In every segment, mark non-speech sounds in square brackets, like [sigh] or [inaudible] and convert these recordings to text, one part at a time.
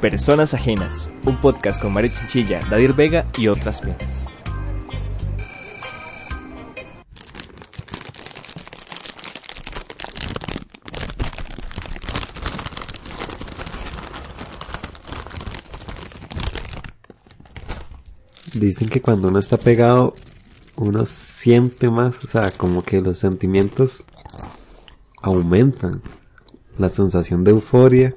Personas Ajenas, un podcast con Mario Chinchilla, Dadir Vega y otras penas. Dicen que cuando uno está pegado, uno siente más, o sea, como que los sentimientos aumentan. La sensación de euforia.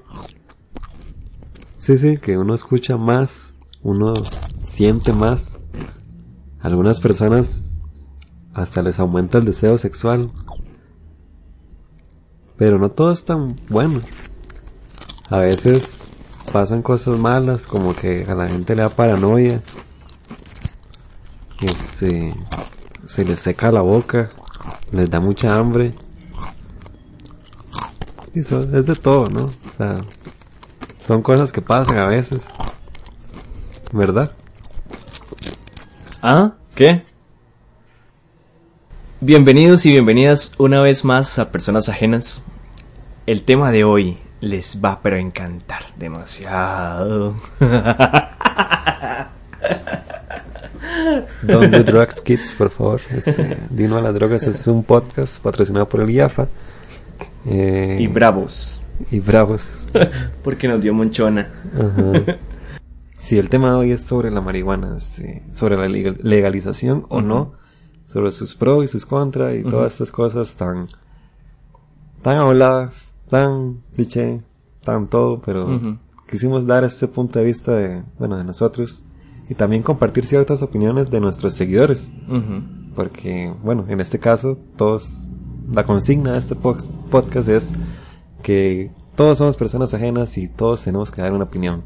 Sí, sí, que uno escucha más, uno siente más. Algunas personas hasta les aumenta el deseo sexual. Pero no todo es tan bueno. A veces pasan cosas malas, como que a la gente le da paranoia este, se les seca la boca, les da mucha hambre. Y eso es de todo, ¿no? O sea, son cosas que pasan a veces. ¿Verdad? ¿Ah? ¿Qué? Bienvenidos y bienvenidas una vez más a Personas Ajenas. El tema de hoy les va pero encantar demasiado. [laughs] [laughs] Don't do drugs, kids, por favor. Este, Dino a las drogas es un podcast patrocinado por el IAFA. Eh, y bravos. Y bravos. [laughs] Porque nos dio monchona. Ajá. [laughs] Sí, el tema de hoy es sobre la marihuana, sobre la legalización o no, sobre sus pros y sus contras y todas estas cosas tan, tan habladas, tan cliché, tan todo, pero quisimos dar este punto de vista de, bueno, de nosotros y también compartir ciertas opiniones de nuestros seguidores. Porque, bueno, en este caso, todos, la consigna de este podcast es que todos somos personas ajenas y todos tenemos que dar una opinión.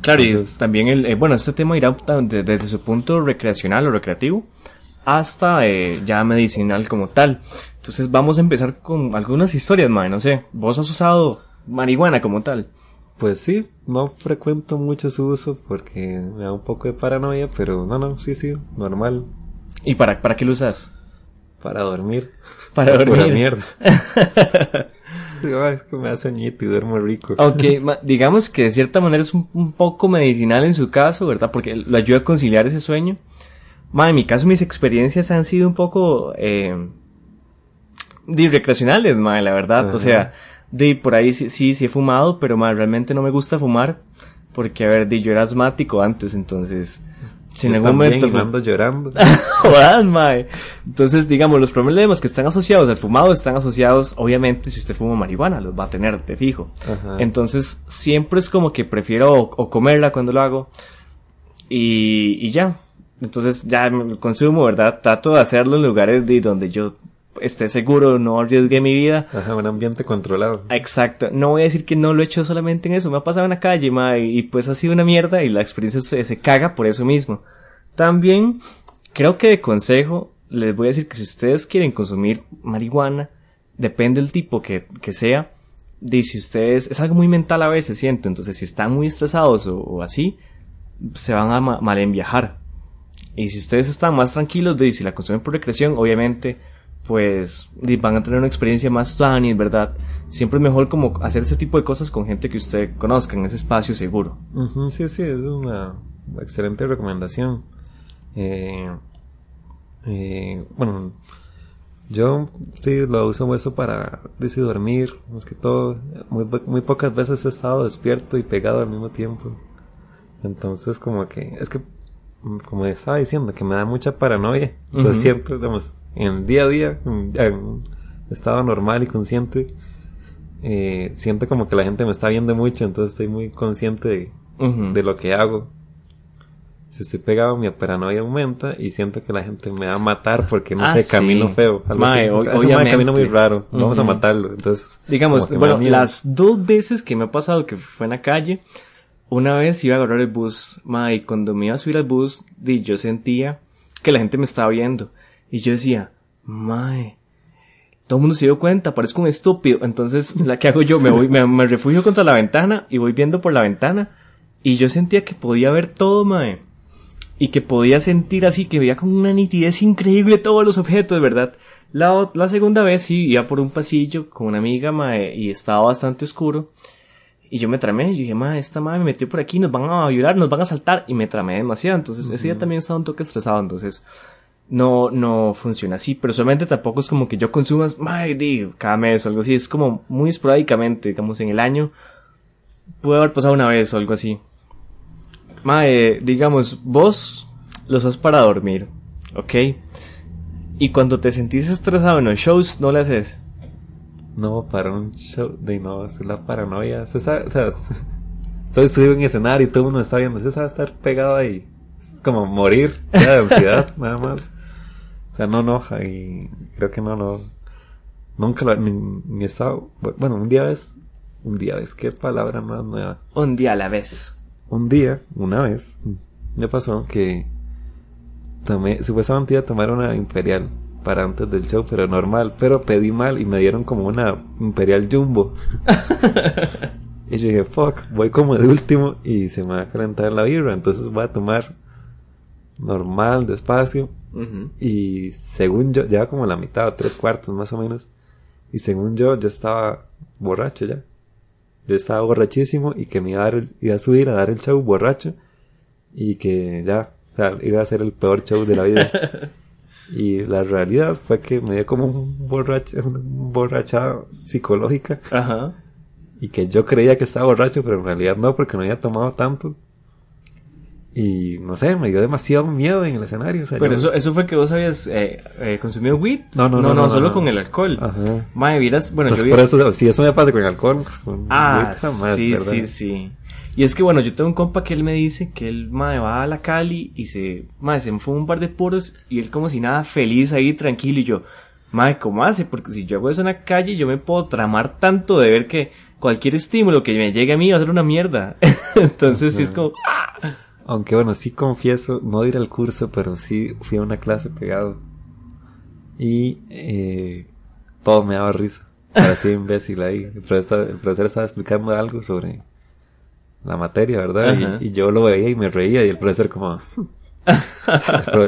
Claro, y también el, eh, bueno, este tema irá desde, su punto recreacional o recreativo hasta eh, ya medicinal como tal. Entonces vamos a empezar con algunas historias, man, no sé, vos has usado marihuana como tal. Pues sí, no frecuento mucho su uso porque me da un poco de paranoia, pero no, no, sí, sí, normal. ¿Y para, para qué lo usas? Para dormir. Para [laughs] dormir. mierda. [laughs] sí, es que me hace y duermo rico. Ok, digamos que de cierta manera es un, poco medicinal en su caso, ¿verdad? Porque lo ayuda a conciliar ese sueño. Ma, en mi caso mis experiencias han sido un poco eh, recreacionales, ma, la verdad. O sea, de por ahí sí, sí, he fumado, pero realmente no me gusta fumar. Porque, a ver, di, yo era asmático antes, entonces. Si en algún momento. ando llorando. [laughs] Mae. Entonces, digamos, los problemas que están asociados al fumado están asociados, obviamente, si usted fuma marihuana, los va a tener de fijo. Entonces, siempre es como que prefiero o, comerla cuando lo hago. Y, y ya. Entonces, ya me consumo, ¿verdad? Trato de hacerlo en lugares de donde yo esté seguro, no arriesgue mi vida. Ajá, un ambiente controlado. Exacto. No voy a decir que no lo he hecho solamente en eso. Me ha pasado en la calle, ma, y, pues ha sido una mierda y la experiencia se, se caga por eso mismo. También, creo que de consejo, les voy a decir que si ustedes quieren consumir marihuana, depende del tipo que, que sea, dice ustedes, es algo muy mental a veces, siento, entonces si están muy estresados o, así, se van a mal en viajar. Y si ustedes están más tranquilos, de si la consumen por recreación, obviamente pues van a tener una experiencia más tuanis, ¿verdad? Siempre es mejor como hacer ese tipo de cosas con gente que usted conozca en ese espacio seguro. sí, sí, es una excelente recomendación. Eh, eh, bueno, yo sí lo uso eso para decir dormir, más que todo. Muy, muy pocas veces he estado despierto y pegado al mismo tiempo. Entonces como que, es que, como estaba diciendo, que me da mucha paranoia. Entonces siento, digamos, en el día a día, en estado normal y consciente, eh, siento como que la gente me está viendo mucho, entonces estoy muy consciente de, lo que hago. Si estoy pegado, mi paranoia aumenta y siento que la gente me va a matar porque no ah, sé, camino feo. Mae, obviamente. camino muy raro. Vamos a matarlo. Entonces, digamos, bueno, las dos veces que me ha pasado que fue en la calle, una vez iba a agarrar el bus, mae, y cuando me iba a subir al bus, yo sentía que la gente me estaba viendo. Y yo decía, mae, todo el mundo se dio cuenta, parezco un estúpido. Entonces, ¿la que hago yo? Me voy, me, refugio contra la ventana y voy viendo por la ventana Y yo sentía que podía ver todo, mae. Y que podía sentir así, que veía con una nitidez increíble todos los objetos, ¿verdad? La, la segunda vez sí, iba por un pasillo con una amiga, mae, y estaba bastante oscuro. Y yo me tramé, yo dije, ma, esta madre me metió por aquí, nos van a violar, nos van a saltar, y me tramé demasiado. Entonces, ese día también estaba un toque estresado, entonces, no, no funciona así. Pero solamente tampoco es como que yo consumas, ma, digo, cada mes o algo así, es como muy esporádicamente, digamos, en el año, puede haber pasado una vez o algo así. Ma, digamos, vos los usas para dormir, ¿ok? Y cuando te sentís estresado en los shows, no le haces. No, para un show de no, es la paranoia. Se sabe, o sea, [laughs] estoy subido en escenario y todo el mundo está viendo. Se sabe estar pegado ahí. Es como morir de ansiedad, [laughs] nada más. O sea, no enoja y creo que no, no. Nunca lo ni, ni he estado. Bueno, un día ves. Un día ves, qué palabra más nueva. Un día a la vez. Un día, una vez, me pasó que tomé, supuestamente iba a tomar una imperial para antes del show, pero normal. Pero pedí mal y me dieron como una Imperial Jumbo. [laughs] y yo dije, fuck, voy como de último y se me va a calentar la birra. Entonces voy a tomar normal, despacio. Y según yo, ya como la mitad o tres cuartos más o menos. Y según yo, yo estaba borracho ya. Yo estaba borrachísimo y que me iba a, dar iba a subir a dar el show borracho. Y que ya, o sea, iba a ser el peor show de la vida. [laughs] Y la realidad fue que me dio como un borracha, una borracha psicológica. Ajá. Y que yo creía que estaba borracho, pero en realidad no, porque no había tomado tanto. Y no sé, me dio demasiado miedo en el escenario. pero eso, eso fue que vos habías eh, eh, consumido weed. No, no, no. No, solo con el alcohol. Ajá. Madre, vieras, bueno, pues yo por eso, si eso me pasa con el alcohol. ah, sí, sí, sí. Y es que bueno, yo tengo un compa que él me dice que él madre, va a la Cali y se, madre, se enfuma un par de puros y él como si nada feliz ahí tranquilo y yo, madre, ¿cómo hace? Porque si yo hago eso en la calle yo me puedo tramar tanto de ver que cualquier estímulo que me llegue a mí va a ser una mierda. [laughs] Entonces sí es como... ¡ah! Aunque bueno, sí confieso, no ir al curso, pero sí fui a una clase pegado. Y eh, todo me daba risa. Parecía imbécil ahí. El profesor, el profesor estaba explicando algo sobre la materia, ¿verdad? Y, yo lo veía y me reía y el profesor como... [laughs]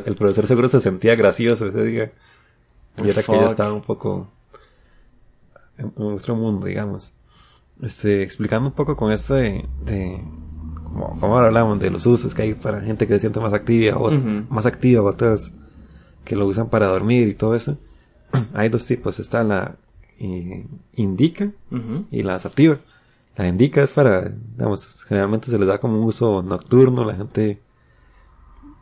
el, profesor seguro se sentía gracioso ese día. Y era que ya estaba un poco en nuestro mundo, digamos. Este, explicando un poco con esto de, de como, como, ahora hablamos de los usos que hay para gente que se siente más activa o más activa o otras que lo usan para dormir y todo eso. [clears throat] hay dos tipos, está la eh, indica y la sativa. La indica es para, digamos, generalmente se les da como un uso nocturno, la gente,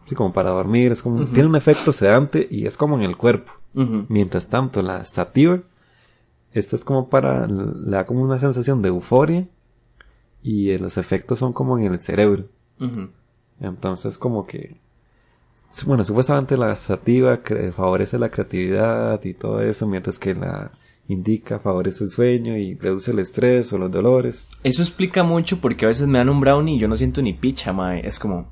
sí, como para dormir, es como, tiene un efecto sedante y es como en el cuerpo. Mientras tanto, la sativa, esta es como para, le da como una sensación de euforia y los efectos son como en el cerebro. Entonces, como que, bueno, supuestamente la sativa favorece la creatividad y todo eso, mientras que la indica, favorece el sueño y reduce el estrés o los dolores. Eso explica mucho porque a veces me dan un brownie y yo no siento ni picha, mae. Es como,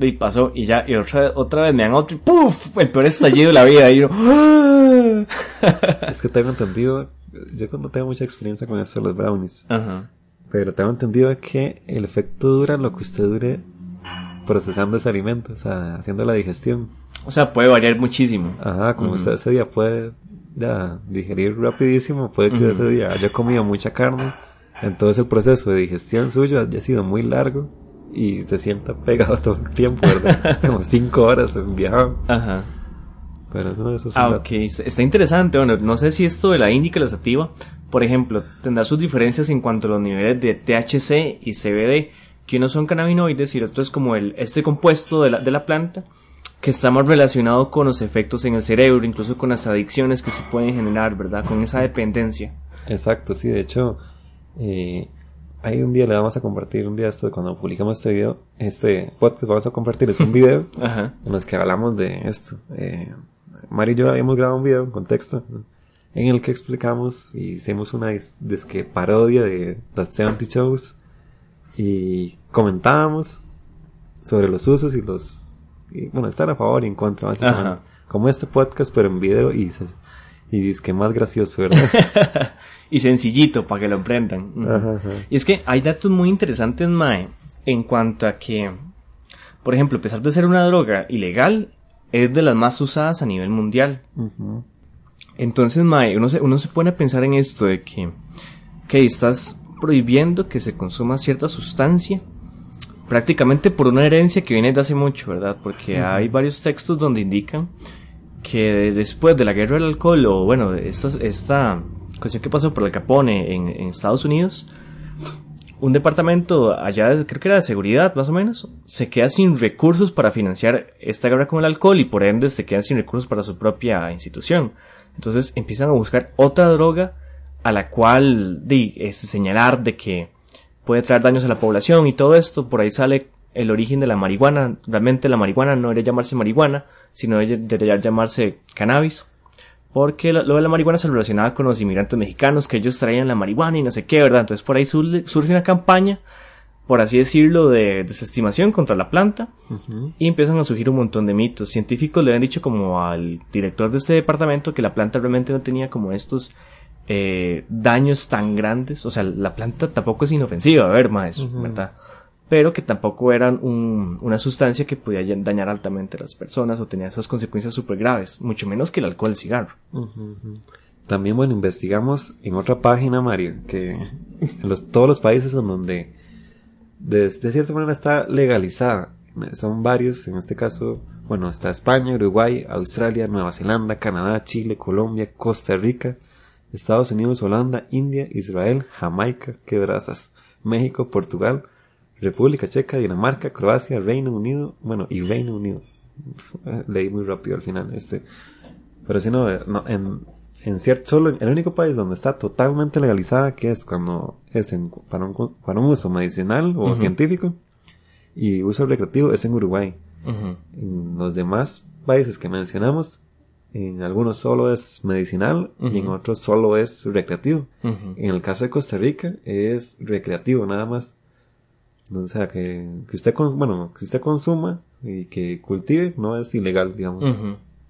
y pasó y ya, y otra, otra vez me dan otro y ¡puf! El peor estallido de la vida. Y yo, [laughs] es que tengo entendido, yo no tengo mucha experiencia con eso de los brownies. Ajá. Pero tengo entendido que el efecto dura lo que usted dure procesando ese alimento, o sea, haciendo la digestión. O sea, puede variar muchísimo. Ajá, como usted ese día puede ya digerir rapidísimo, puede que ese día haya comido mucha carne, entonces el proceso de digestión suyo haya sido muy largo y se sienta pegado [laughs] todo el tiempo, ¿verdad? [laughs] Como cinco horas viajado. Ajá. Pero no, eso es Ah, ok. Está interesante. Bueno, no sé si esto de la índica y la sativa, por ejemplo, tendrá sus diferencias en cuanto a los niveles de THC y CBD, que unos son cannabinoides y el otro es como el, este compuesto de la, de la planta que está más relacionado con los efectos en el cerebro, incluso con las adicciones que se pueden generar, ¿verdad? Con esa dependencia. Exacto, sí, de hecho, eh, hay un día le vamos a compartir, un día esto, cuando publicamos este video, este podcast vamos a compartir, es un video [laughs] en los que hablamos de esto. Eh, Mari y yo habíamos grabado un video en contexto en el que explicamos y hicimos una disque parodia de The 70 Shows y comentábamos sobre los usos y los y, bueno, estar a favor y en contra, básicamente. Como este podcast, pero en video y, y es que más gracioso, ¿verdad? [laughs] y sencillito para que lo emprendan. Y es que hay datos muy interesantes, Mae. en cuanto a que, por ejemplo, a pesar de ser una droga ilegal, es de las más usadas a nivel mundial. Entonces, mae, uno se, uno se pone a pensar en esto de que, que estás prohibiendo que se consuma cierta sustancia prácticamente por una herencia que viene de hace mucho, ¿verdad? Porque hay varios textos donde indican que después de la guerra del alcohol, o bueno, esta, esta cuestión que pasó por el Capone en, en Estados Unidos, un departamento allá, creo que era de seguridad más o menos, se queda sin recursos para financiar esta guerra con el alcohol y por ende se quedan sin recursos para su propia institución. Entonces empiezan a buscar otra droga a la cual es señalar de que puede traer daños a la población y todo esto. Por ahí sale el origen de la marihuana. Realmente la marihuana no debería llamarse marihuana, sino debería llamarse cannabis. Porque lo, de la marihuana se relacionaba con los inmigrantes mexicanos, que ellos traían la marihuana y no sé qué, ¿verdad? Entonces por ahí surge una campaña, por así decirlo, de desestimación contra la planta. Y empiezan a surgir un montón de mitos. Científicos le han dicho como al director de este departamento que la planta realmente no tenía como estos eh, daños tan grandes. O sea, la planta tampoco es inofensiva, a ver, maestro, ¿verdad? Pero que tampoco eran un, una sustancia que podía dañar altamente a las personas o tenía esas consecuencias súper graves, mucho menos que el alcohol, el cigarro. También, bueno, investigamos en otra página, Mario, que [laughs] todos los países en donde de, de cierta manera está legalizada, son varios, en este caso, bueno, está España, Uruguay, Australia, Nueva Zelanda, Canadá, Chile, Colombia, Costa Rica, Estados Unidos, Holanda, India, Israel, Jamaica, Quebrazas, México, Portugal, República Checa, Dinamarca, Croacia, Reino Unido, bueno, y Reino Unido. Leí muy rápido al final, este. Pero si no, en, en cierto, solo el único país donde está totalmente legalizada, que es cuando es en, para, un, para un uso medicinal o científico y uso recreativo, es en Uruguay. En los demás países que mencionamos, en algunos solo es medicinal y en otros solo es recreativo. En el caso de Costa Rica es recreativo nada más. O sea, que, que usted, bueno, que usted consuma y que cultive no es ilegal, digamos.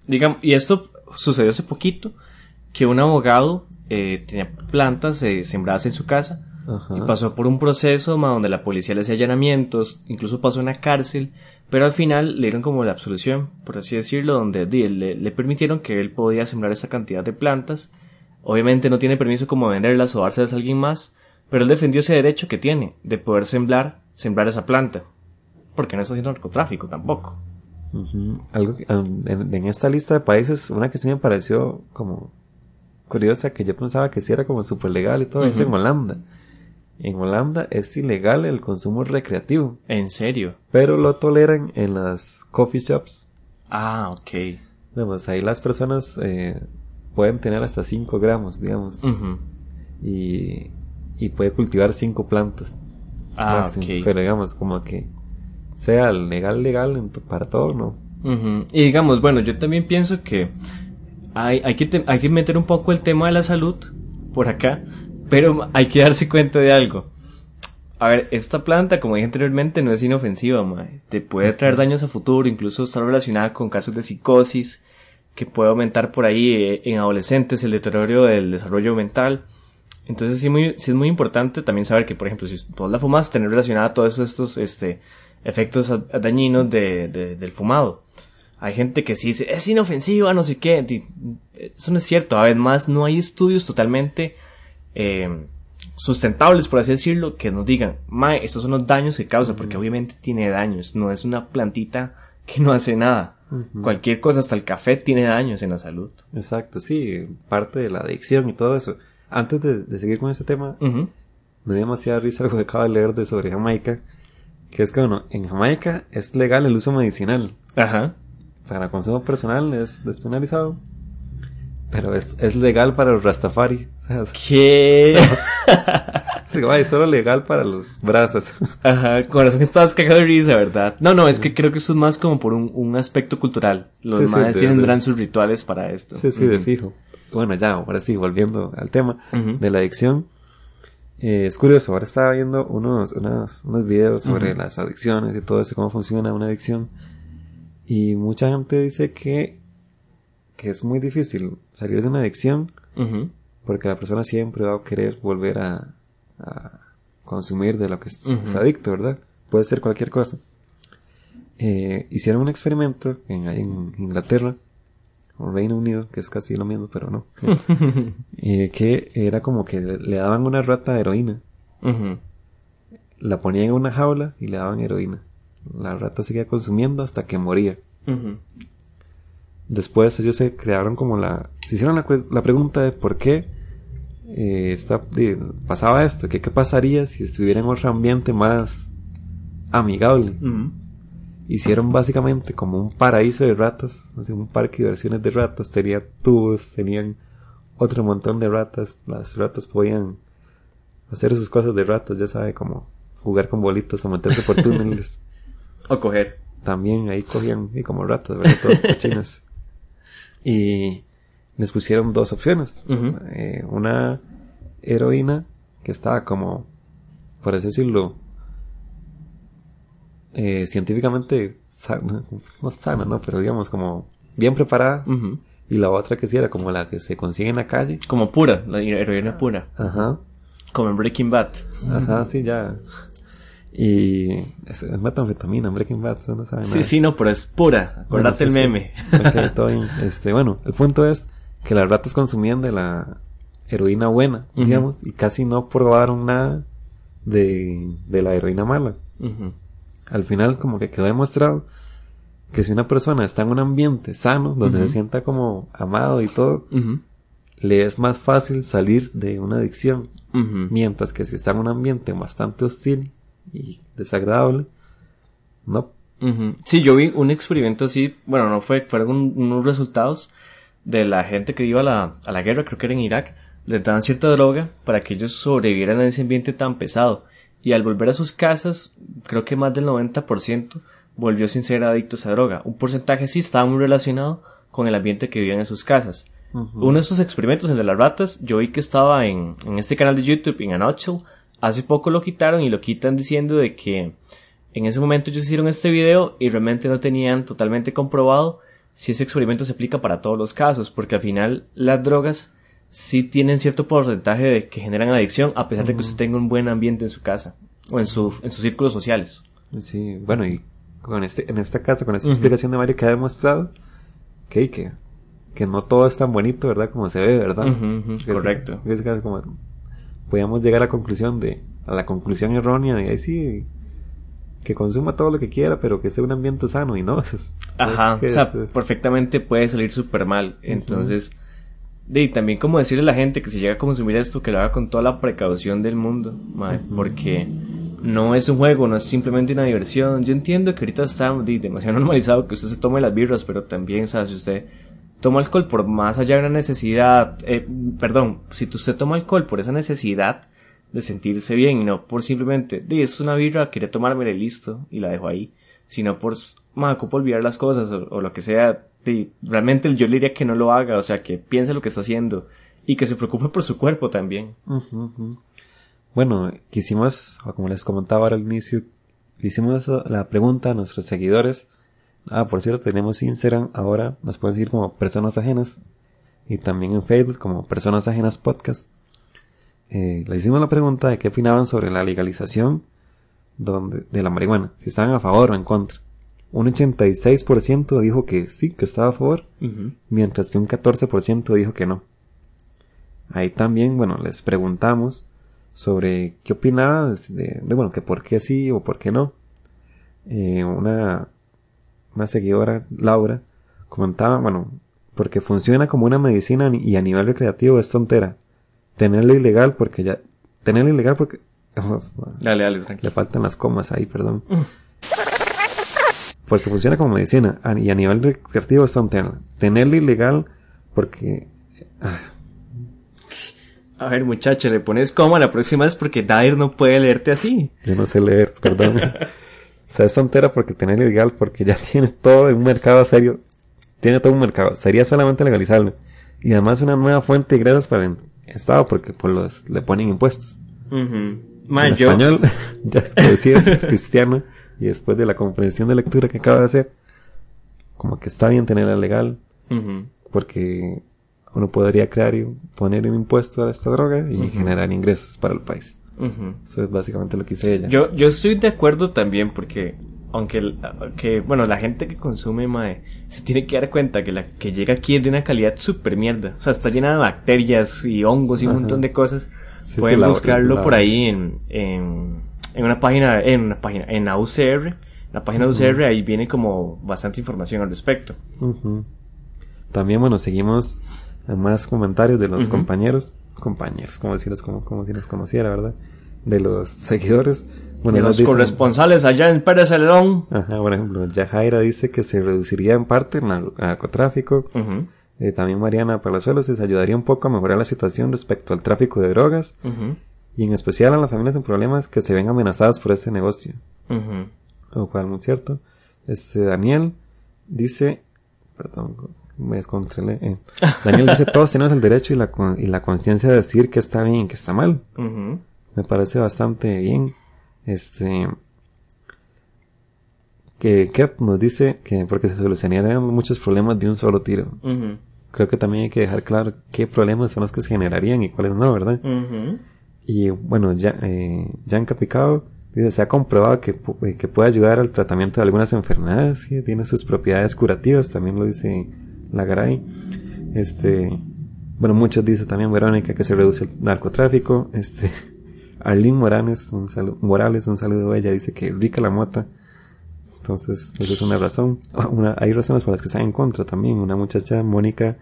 Digamos, y esto sucedió hace poquito, que un abogado eh, tenía plantas eh, sembradas en su casa y pasó por un proceso donde la policía le hacía allanamientos, incluso pasó en la cárcel pero al final le dieron como la absolución, por así decirlo, donde le, le, permitieron que él podía sembrar esa cantidad de plantas. Obviamente no tiene permiso como venderlas o dárselas a alguien más, pero él defendió ese derecho que tiene de poder sembrar, sembrar esa planta. Porque no está haciendo narcotráfico tampoco. Algo en, esta lista de países, una que sí me pareció como curiosa, que yo pensaba que sí era como súper legal y todo, es en Holanda. En Holanda es ilegal el consumo recreativo. ¿En serio? Pero lo toleran en las coffee shops. Ah, ok. Digamos, ahí las personas eh, pueden tener hasta 5 gramos, digamos. y, y puede cultivar 5 plantas. Ah. Pero digamos, como que sea legal, legal para todo, ¿no? Y digamos, bueno, yo también pienso que hay, hay, que hay que meter un poco el tema de la salud por acá, pero hay que darse cuenta de algo. A ver, esta planta, como dije anteriormente, no es inofensiva, mae. Te puede traer daños a futuro, incluso está relacionada con casos de psicosis, que puede aumentar por ahí eh, en adolescentes el deterioro del desarrollo mental. Entonces sí, muy, sí es muy importante también saber que, por ejemplo, si tú la fumas, tener relacionada todos estos este, efectos dañinos de, del fumado. Hay gente que sí dice, es inofensiva, no sé qué. Eso no es cierto. Además, no hay estudios totalmente eh, sustentables, por así decirlo, que nos digan, mae, estos son los daños que causa, porque obviamente tiene daños, no es una plantita que no hace nada. Cualquier cosa, hasta el café tiene daños en la salud. Exacto, sí, parte de la adicción y todo eso. Antes de, seguir con este tema, me dio demasiada risa lo que acabo de leer de sobre Jamaica, que es que, bueno, en Jamaica es legal el uso medicinal. Ajá. Para consumo personal es despenalizado. Pero es, es legal para los Rastafari. [laughs] ¿Qué? [laughs] es solo legal para los brazos. [laughs] Ajá, corazón estabas cagado de risa, ¿verdad? No, no, es que creo que eso es más como por un, un aspecto cultural. Los sí, tendrán sus rituales para esto. Sí, sí, de fijo. Bueno, ya, ahora sí, volviendo al tema de la adicción. Eh, es curioso, ahora estaba viendo unos, unos, unos videos sobre las adicciones y todo eso, cómo funciona una adicción. Y mucha gente dice que que es muy difícil salir de una adicción porque la persona siempre va a querer volver a, consumir de lo que es, adicto, ¿verdad? puede ser cualquier cosa. Eh, hicieron un experimento en, en Inglaterra, o Reino Unido, que es casi lo mismo, pero no. [laughs] eh, que era como que le daban una rata de heroína. La ponían en una jaula y le daban heroína. La rata seguía consumiendo hasta que moría. Después ellos se crearon como la... Se hicieron la, pregunta de por qué eh, esta- pasaba esto, que qué pasaría si estuviera en otro ambiente más amigable. Hicieron básicamente como un paraíso de ratas, así un parque de diversiones de ratas, tenía tubos, tenían otro montón de ratas, las ratas podían hacer sus cosas de ratas, ya sabe, como jugar con bolitas o meterse por túneles. [laughs] O coger. También ahí cogían y como ratas, ¿verdad? Todas cochinas. Y les pusieron dos opciones. Eh, una heroína que estaba como, por así decirlo, eh, científicamente sana, [laughs] no sana, ¿no? Pero digamos como bien preparada. Y la otra que sí era como la que se consigue en la calle. Como pura, la heroína pura. Ajá. Como en Breaking Bad. Ajá, sí, ya. Y es, es metanfetamina, Breaking Bad, eso no sabe nada. Sí, sí, no, pero es pura. Acordate Bueno, sí, el sí. meme. [laughs] Todo bien. Este, bueno, el punto es que las ratas consumían de la heroína buena, digamos, y casi no probaron nada de, de la heroína mala. Al final como que quedó demostrado que si una persona está en un ambiente sano, donde se sienta como amado y todo, le es más fácil salir de una adicción. Mientras que si está en un ambiente bastante hostil y desagradable, no. Sí, yo vi un experimento así, bueno, no fue, fueron un- unos resultados de la gente que iba a la, a la guerra, creo que era en Irak, les daban cierta droga para que ellos sobrevivieran en ese ambiente tan pesado. Y al volver a sus casas, creo que más del 90% volvió sin ser adicto a esa droga. Un porcentaje sí estaba muy relacionado con el ambiente que vivían en sus casas. Uno de esos experimentos, el de las ratas, yo vi que estaba en, en este canal de YouTube, en A Nutshell. Hace poco lo quitaron y lo quitan diciendo de que en ese momento ellos hicieron este video y realmente no tenían totalmente comprobado si ese experimento se aplica para todos los casos, porque al final las drogas sí tienen cierto porcentaje de que generan adicción a pesar de que usted tenga un buen ambiente en su casa o en, su, en sus círculos sociales. Sí, bueno, y con este, en esta casa, con esta explicación de Mario que ha demostrado que, que, que no todo es tan bonito, ¿verdad? Como se ve, ¿verdad? Es- correcto. es casi como, podíamos llegar a la conclusión de, a la conclusión errónea de, ahí sí, que consuma todo lo que quiera, pero que sea un ambiente sano y no. [laughs] es- Ajá, o sea, es, eh, perfectamente puede salir súper mal. Entonces, y también como decirle a la gente que si llega a consumir esto, que lo haga con toda la precaución del mundo, mae, porque no es un juego, no es simplemente una diversión. Yo entiendo que ahorita está di, demasiado [laughs] normalizado que usted se tome las birras, pero también, o sea, si usted toma alcohol por más allá de una necesidad, eh, perdón, si usted toma alcohol por esa necesidad de sentirse bien y no por simplemente, di, es una birra, quería tomármela y listo, y la dejo ahí, sino por, me ocupo olvidar las cosas o, o lo que sea, di, realmente yo le diría que no lo haga, o sea, que piense lo que está haciendo y que se preocupe por su cuerpo también. Bueno, quisimos, como les comentaba ahora al inicio, hicimos la pregunta a nuestros seguidores. Ah, por cierto, tenemos Instagram ahora, nos pueden seguir como Personas Ajenas. Y también en Facebook como Personas Ajenas Podcast. Eh, le hicimos la pregunta de qué opinaban sobre la legalización de la marihuana, si estaban a favor o en contra. Un 86% dijo que sí, que estaba a favor, mientras que un 14% dijo que no. Ahí también, bueno, les preguntamos sobre qué opinaba de, de- bueno, que por qué sí o por qué no. Eh, una, una seguidora, Laura, comentaba, bueno, porque funciona como una medicina y a nivel recreativo es tontera. Tenerlo ilegal porque ya, tenerlo ilegal porque, [laughs] Dale, dale, le tranquilo. faltan las comas ahí, perdón. [laughs] Porque funciona como medicina y a nivel recreativo es tontera. Tenerlo ilegal porque ah, A ver, muchacho, le pones coma la próxima vez porque Dair no puede leerte así. Yo no sé leer, perdón. [laughs] o sea, es tontera porque tener ilegal, porque ya [laughs] tiene todo un mercado serio. Tiene todo un mercado. Sería solamente legalizarlo. Y además una nueva fuente de ingresos para el Estado, porque pues los, le ponen impuestos. Ujú. Man, en yo, español, [laughs] ya decías cristiano, y después de la comprensión de lectura que acaba de hacer, como que está bien tenerla legal, Ujú. porque uno podría crear y poner un impuesto a esta droga y generar ingresos para el país. Ujú. Eso es básicamente lo que dice ella. Yo, yo estoy de acuerdo también porque, aunque, el- que, bueno, la gente que consume, mae, se tiene que dar cuenta que la que llega aquí es de una calidad súper mierda. O sea, está llena de bacterias y hongos y un Ajá. montón de cosas. Sí, Pueden sí, la- buscarlo la- por ahí en, en, en una página, en una página, en la UCR. La página de UCR ahí viene como bastante información al respecto. También, bueno, seguimos más comentarios de los compañeros. Compañeros, como si los, como, como si los conociera, ¿verdad? De los seguidores. Bueno, nos los dicen- corresponsales allá en Pérez Celedón. Ajá, por ejemplo, Yajaira dice que se reduciría en parte el nar- narcotráfico. Eh, también Mariana Palazuelos les ayudaría un poco a mejorar la situación respecto al tráfico de drogas y en especial a las familias en problemas que se ven amenazadas por este negocio. ujú. Lo cual muy cierto. Este Daniel dice, perdón, me descontrolé. eh. [laughs] Daniel dice todos tenemos el derecho y la y la conciencia de decir que está bien y que está mal. Me parece bastante bien. Este que Kev nos dice que porque se solucionarían muchos problemas de un solo tiro. Creo que también hay que dejar claro qué problemas son los que se generarían y cuáles no, ¿verdad? Y bueno, ya, eh, Jan Capicao dice, se ha comprobado que, eh, que puede ayudar al tratamiento de algunas enfermedades, tiene sus propiedades curativas, también lo dice Lagaray. Este, bueno, muchos dicen también Verónica que se reduce el narcotráfico. Este, [laughs] Arlene Morales, un saludo, Morales, un saludo a ella, dice que rica la mota. Entonces, esa es una razón. Una, hay razones por las que están en contra también. Una muchacha, Mónica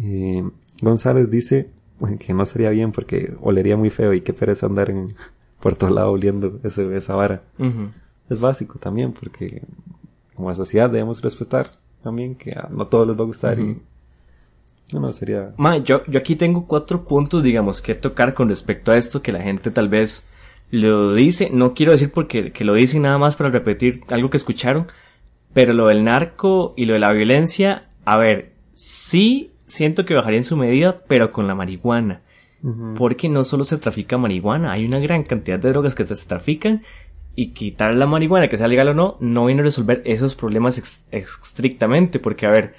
eh, González, dice [laughs] que no sería bien porque olería muy feo y qué pereza andar en, por todos lados oliendo ese, esa vara. Ujú. Es básico también porque como sociedad debemos respetar también que a no todos les va a gustar y no, no, sería... Ma, yo, yo aquí tengo cuatro puntos, digamos, que tocar con respecto a esto que la gente tal vez lo dice. No quiero decir porque que lo dicen nada más para repetir algo que escucharon, pero lo del narco y lo de la violencia, a ver, sí siento que bajaría en su medida, pero con la marihuana. Porque no solo se trafica marihuana, hay una gran cantidad de drogas que se trafican y quitar la marihuana, que sea legal o no, no viene a resolver esos problemas ex- estrictamente, porque a ver,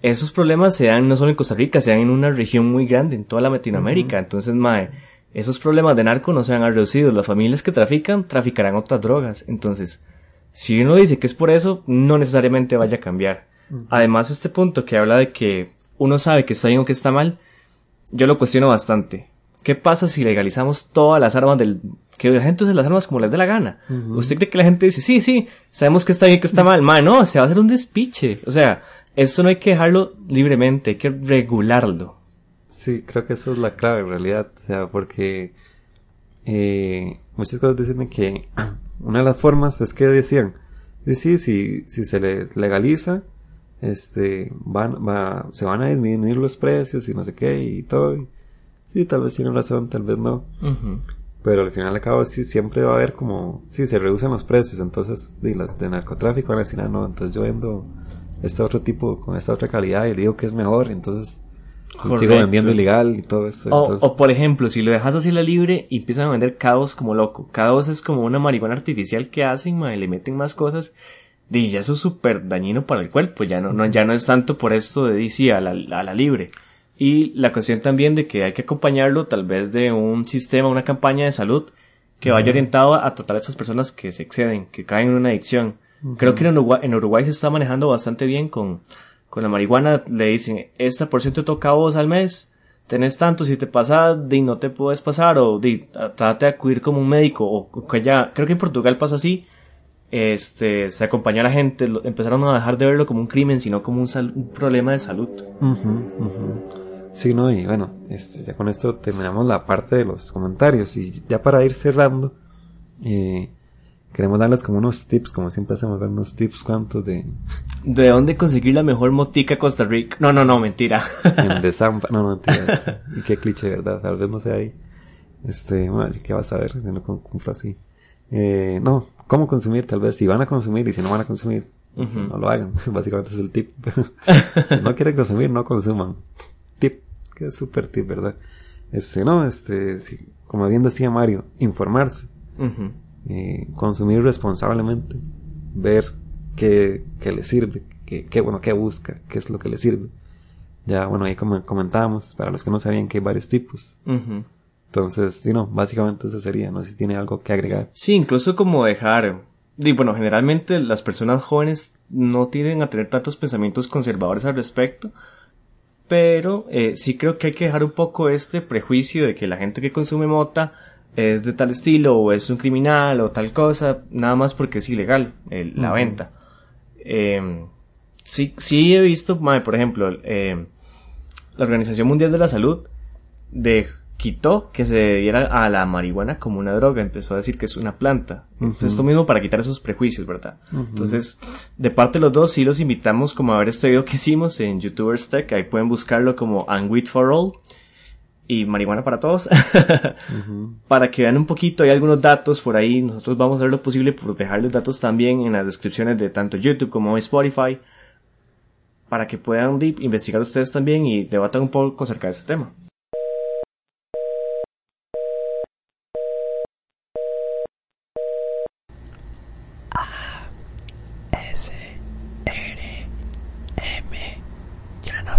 esos problemas se dan no solo en Costa Rica, se dan en una región muy grande, en toda la Latinoamérica, entonces, mae, esos problemas de narco no se van a reducir, las familias que trafican, traficarán otras drogas, entonces, si uno dice que es por eso, no necesariamente vaya a cambiar. Además, este punto que habla de que uno sabe que está bien o que está mal, yo lo cuestiono bastante. ¿Qué pasa si legalizamos todas las armas del... que la gente use las armas como les dé la gana? ¿Usted cree que la gente dice, sí, sí, sabemos que está bien, que está mal? Ma, no, se va a hacer un despiche. O sea, eso no hay que dejarlo libremente, hay que regularlo. Sí, creo que eso es la clave en realidad, o sea, porque eh, muchas cosas dicen que [clears throat] una de las formas es que decían, sí, sí, si, si se les legaliza, este, van, va, se van a disminuir los precios y no sé qué y todo. y sí, tal vez tienen razón, tal vez no. Pero al final de cabo sí siempre va a haber como, sí, se reducen los precios, entonces y las de narcotráfico van a decir, ah, no, entonces yo vendo este otro tipo con esta otra calidad y le digo que es mejor, entonces pues, sigo vendiendo ilegal y todo esto. O, entonces- o, por ejemplo, si lo dejas así la libre y empiezan a vender caos como loco. Caos es como una marihuana artificial que hacen, ma, y le meten más cosas. Y ya eso es súper dañino para el cuerpo. Ya no, no, ya no es tanto por esto de DC a la, a la libre. Y la cuestión también de que hay que acompañarlo tal vez de un sistema, una campaña de salud que vaya orientado a tratar a estas personas que se exceden, que caen en una adicción. Creo que en Uruguay, en Uruguay se está manejando bastante bien con, con la marihuana. Le dicen, esta porción te toca a vos al mes, tenés tanto, si te pasa, di, no te puedes pasar, o di, trate de acudir como un médico, o o que ya, creo que en Portugal pasó así, este, se acompañó a la gente, lo- empezaron a dejar de verlo como un crimen, sino como un, sal- un problema de salud. Sí, no, y bueno, este, ya con esto terminamos la parte de los comentarios y ya para ir cerrando, eh, queremos darles como unos tips, como siempre hacemos, ver unos tips cuantos de ¿De dónde conseguir la mejor motica Costa Rica? No, no, no, mentira. [laughs] en Desampa, [laughs] no, no, mentira, y qué cliché, ¿verdad? Tal vez no sea ahí. Este, bueno, ¿qué vas a ver? No compro así. Eh, no, ¿cómo consumir? Tal vez, si van a consumir y si no van a consumir, no lo hagan. [laughs] Básicamente es el tip. [laughs] si no quieren consumir, no consuman. Tip, que es súper tip, ¿verdad? Este, no, este, si- como bien decía Mario, informarse, eh, consumir responsablemente, ver qué, qué le sirve, qué, qué, bueno, qué busca, qué es lo que le sirve. Ya, bueno, ahí como comentábamos, para los que no sabían que hay varios tipos. Entonces, you know, básicamente eso sería, no sé si tiene algo que agregar. Sí, incluso como dejar, y bueno, generalmente las personas jóvenes no tienden a tener tantos pensamientos conservadores al respecto, pero eh, sí creo que hay que dejar un poco este prejuicio de que la gente que consume mota es de tal estilo o es un criminal o tal cosa, nada más porque es ilegal la venta. Eh, sí, sí he visto, por ejemplo, eh, la Organización Mundial de la Salud de, quitó que se diera a la marihuana como una droga, empezó a decir que es una planta. Esto mismo para quitar esos prejuicios, ¿verdad? Entonces, de parte de los dos, sí los invitamos como a ver este video que hicimos en YouTubers Tech, ahí pueden buscarlo como And for All y marihuana para todos. [laughs] Para que vean un poquito, hay algunos datos por ahí. Nosotros vamos a hacer lo posible por dejarles datos también en las descripciones de tanto YouTube como Spotify. Para que puedan investigar ustedes también y debatan un poco acerca de este tema. A S